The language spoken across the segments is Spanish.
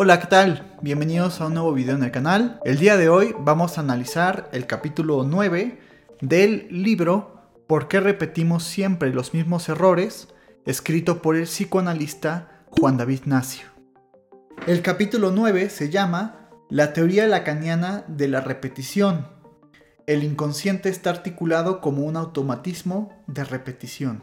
Hola, ¿qué tal? Bienvenidos a un nuevo video en el canal. El día de hoy vamos a analizar el capítulo 9 del libro ¿Por qué repetimos siempre los mismos errores? escrito por el psicoanalista Juan David Nacio. El capítulo 9 se llama La teoría lacaniana de la repetición. El inconsciente está articulado como un automatismo de repetición.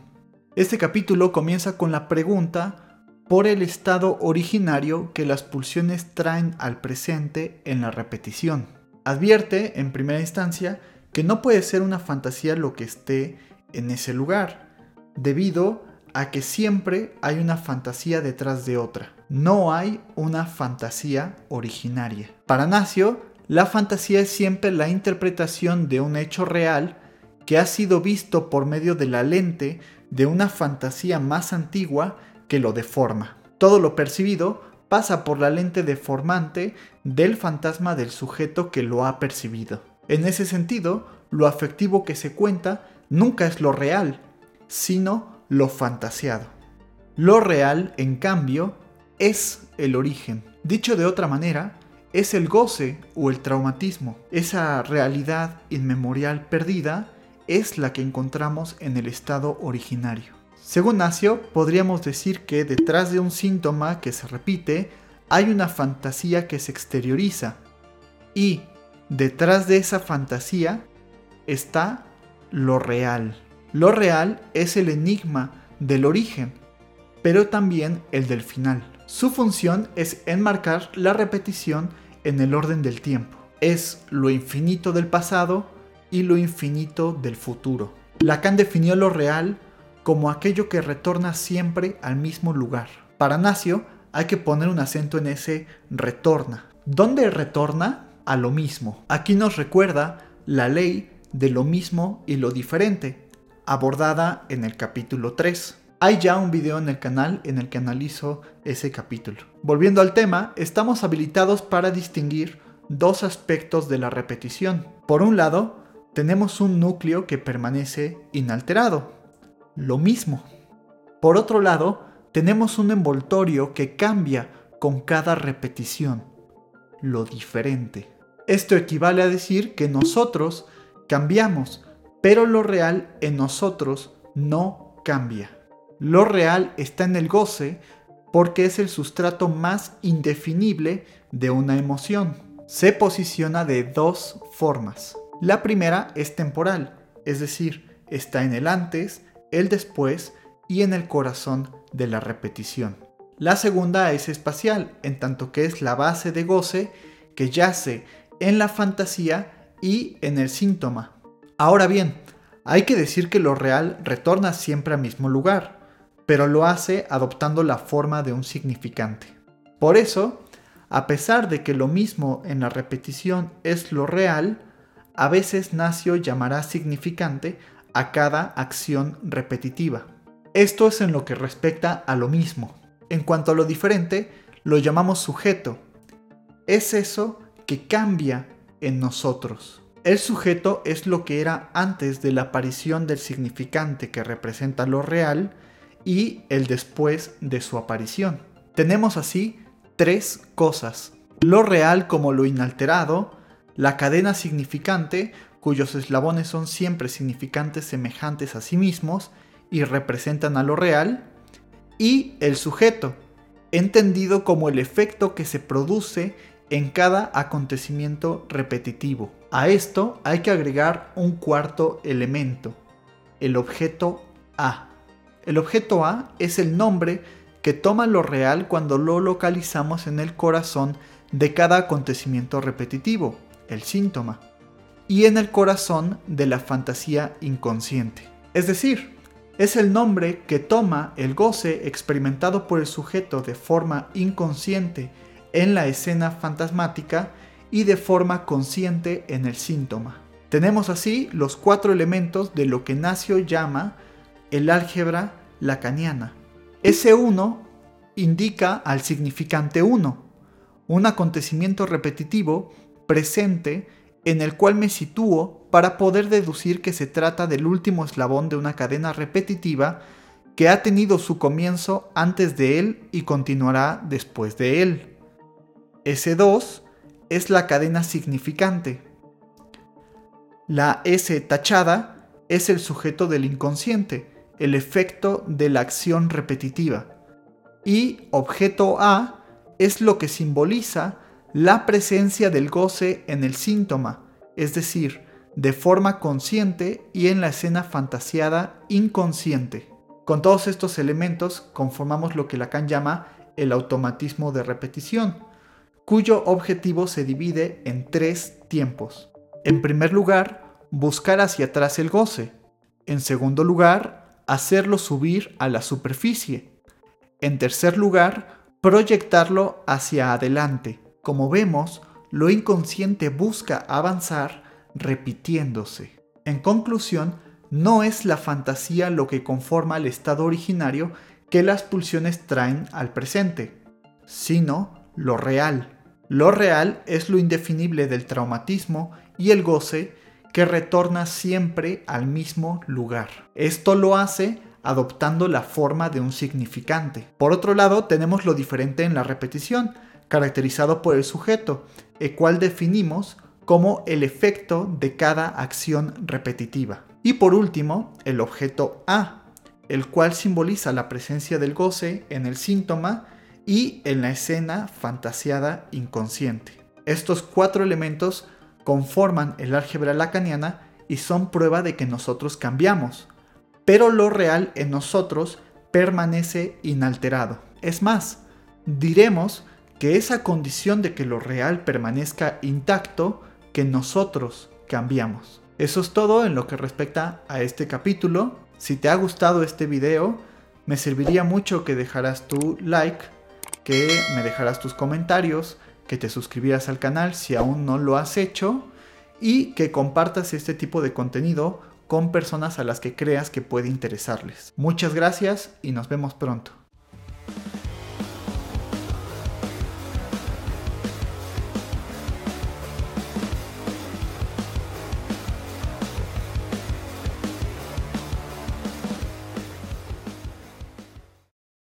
Este capítulo comienza con la pregunta por el estado originario que las pulsiones traen al presente en la repetición. Advierte, en primera instancia, que no puede ser una fantasía lo que esté en ese lugar, debido a que siempre hay una fantasía detrás de otra. No hay una fantasía originaria. Para Nacio, la fantasía es siempre la interpretación de un hecho real que ha sido visto por medio de la lente de una fantasía más antigua que lo deforma. Todo lo percibido pasa por la lente deformante del fantasma del sujeto que lo ha percibido. En ese sentido, lo afectivo que se cuenta nunca es lo real, sino lo fantaseado. Lo real, en cambio, es el origen. Dicho de otra manera, es el goce o el traumatismo. Esa realidad inmemorial perdida es la que encontramos en el estado originario. Según Nacio, podríamos decir que detrás de un síntoma que se repite hay una fantasía que se exterioriza y detrás de esa fantasía está lo real. Lo real es el enigma del origen, pero también el del final. Su función es enmarcar la repetición en el orden del tiempo. Es lo infinito del pasado y lo infinito del futuro. Lacan definió lo real como aquello que retorna siempre al mismo lugar. Para Nacio hay que poner un acento en ese retorna. ¿Dónde retorna? A lo mismo. Aquí nos recuerda la ley de lo mismo y lo diferente, abordada en el capítulo 3. Hay ya un video en el canal en el que analizo ese capítulo. Volviendo al tema, estamos habilitados para distinguir dos aspectos de la repetición. Por un lado, tenemos un núcleo que permanece inalterado, lo mismo. Por otro lado, tenemos un envoltorio que cambia con cada repetición, lo diferente. Esto equivale a decir que nosotros cambiamos, pero lo real en nosotros no cambia. Lo real está en el goce porque es el sustrato más indefinible de una emoción. Se posiciona de dos formas. La primera es temporal, es decir, está en el antes el después y en el corazón de la repetición. La segunda es espacial, en tanto que es la base de goce que yace en la fantasía y en el síntoma. Ahora bien, hay que decir que lo real retorna siempre al mismo lugar, pero lo hace adoptando la forma de un significante. Por eso, a pesar de que lo mismo en la repetición es lo real, a veces Nacio llamará significante a cada acción repetitiva. Esto es en lo que respecta a lo mismo. En cuanto a lo diferente, lo llamamos sujeto. Es eso que cambia en nosotros. El sujeto es lo que era antes de la aparición del significante que representa lo real y el después de su aparición. Tenemos así tres cosas. Lo real como lo inalterado, la cadena significante cuyos eslabones son siempre significantes semejantes a sí mismos y representan a lo real, y el sujeto, entendido como el efecto que se produce en cada acontecimiento repetitivo. A esto hay que agregar un cuarto elemento, el objeto A. El objeto A es el nombre que toma lo real cuando lo localizamos en el corazón de cada acontecimiento repetitivo, el síntoma y en el corazón de la fantasía inconsciente. Es decir, es el nombre que toma el goce experimentado por el sujeto de forma inconsciente en la escena fantasmática y de forma consciente en el síntoma. Tenemos así los cuatro elementos de lo que Nacio llama el álgebra lacaniana. Ese uno indica al significante uno, un acontecimiento repetitivo presente en el cual me sitúo para poder deducir que se trata del último eslabón de una cadena repetitiva que ha tenido su comienzo antes de él y continuará después de él. S2 es la cadena significante. La S tachada es el sujeto del inconsciente, el efecto de la acción repetitiva. Y objeto A es lo que simboliza la presencia del goce en el síntoma, es decir, de forma consciente y en la escena fantasiada inconsciente. Con todos estos elementos conformamos lo que Lacan llama el automatismo de repetición, cuyo objetivo se divide en tres tiempos. En primer lugar, buscar hacia atrás el goce. En segundo lugar, hacerlo subir a la superficie. En tercer lugar, proyectarlo hacia adelante. Como vemos, lo inconsciente busca avanzar repitiéndose. En conclusión, no es la fantasía lo que conforma el estado originario que las pulsiones traen al presente, sino lo real. Lo real es lo indefinible del traumatismo y el goce que retorna siempre al mismo lugar. Esto lo hace adoptando la forma de un significante. Por otro lado, tenemos lo diferente en la repetición, caracterizado por el sujeto, el cual definimos como el efecto de cada acción repetitiva. Y por último, el objeto A, el cual simboliza la presencia del goce en el síntoma y en la escena fantasiada inconsciente. Estos cuatro elementos conforman el álgebra lacaniana y son prueba de que nosotros cambiamos, pero lo real en nosotros permanece inalterado. Es más, diremos que esa condición de que lo real permanezca intacto, que nosotros cambiamos. Eso es todo en lo que respecta a este capítulo. Si te ha gustado este video, me serviría mucho que dejaras tu like, que me dejaras tus comentarios, que te suscribieras al canal si aún no lo has hecho y que compartas este tipo de contenido con personas a las que creas que puede interesarles. Muchas gracias y nos vemos pronto.